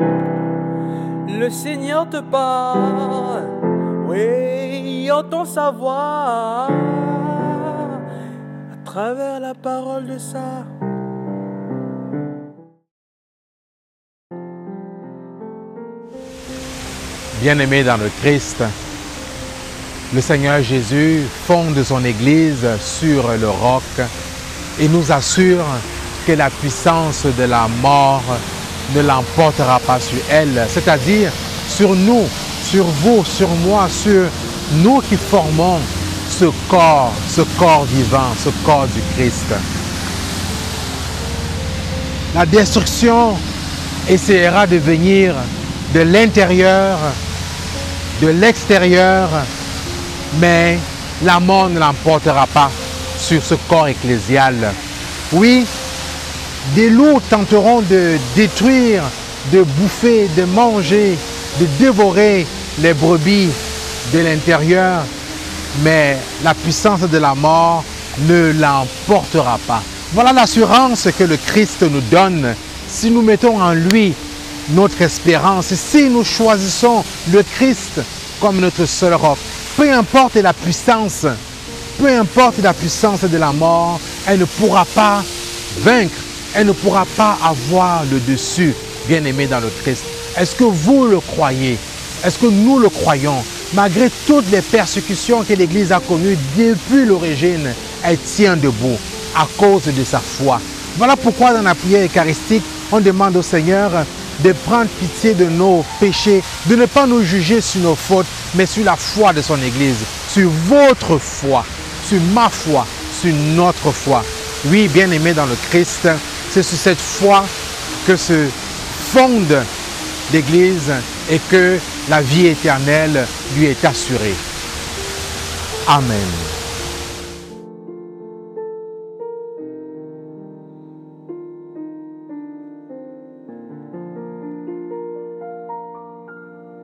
Le Seigneur te parle, oui, entend sa voix à travers la parole de ça. Bien-aimé dans le Christ, le Seigneur Jésus fonde son Église sur le roc et nous assure que la puissance de la mort ne l'emportera pas sur elle, c'est-à-dire sur nous, sur vous, sur moi, sur nous qui formons ce corps, ce corps vivant, ce corps du Christ. La destruction essaiera de venir de l'intérieur, de l'extérieur, mais la mort ne l'emportera pas sur ce corps ecclésial. Oui, des loups tenteront de détruire, de bouffer, de manger, de dévorer les brebis de l'intérieur, mais la puissance de la mort ne l'emportera pas. Voilà l'assurance que le Christ nous donne si nous mettons en lui notre espérance, si nous choisissons le Christ comme notre seul roc. Peu importe la puissance, peu importe la puissance de la mort, elle ne pourra pas vaincre, elle ne pourra pas avoir le dessus, bien aimé dans le Christ. Est-ce que vous le croyez? Est-ce que nous le croyons? Malgré toutes les persécutions que l'Église a connues depuis l'origine, elle tient debout à cause de sa foi. Voilà pourquoi dans la prière eucharistique, on demande au Seigneur de prendre pitié de nos péchés, de ne pas nous juger sur nos fautes, mais sur la foi de son Église, sur votre foi, sur ma foi, sur notre foi. Oui, bien aimé dans le Christ, c'est sur cette foi que se fonde l'Église et que la vie éternelle lui est assurée. Amen.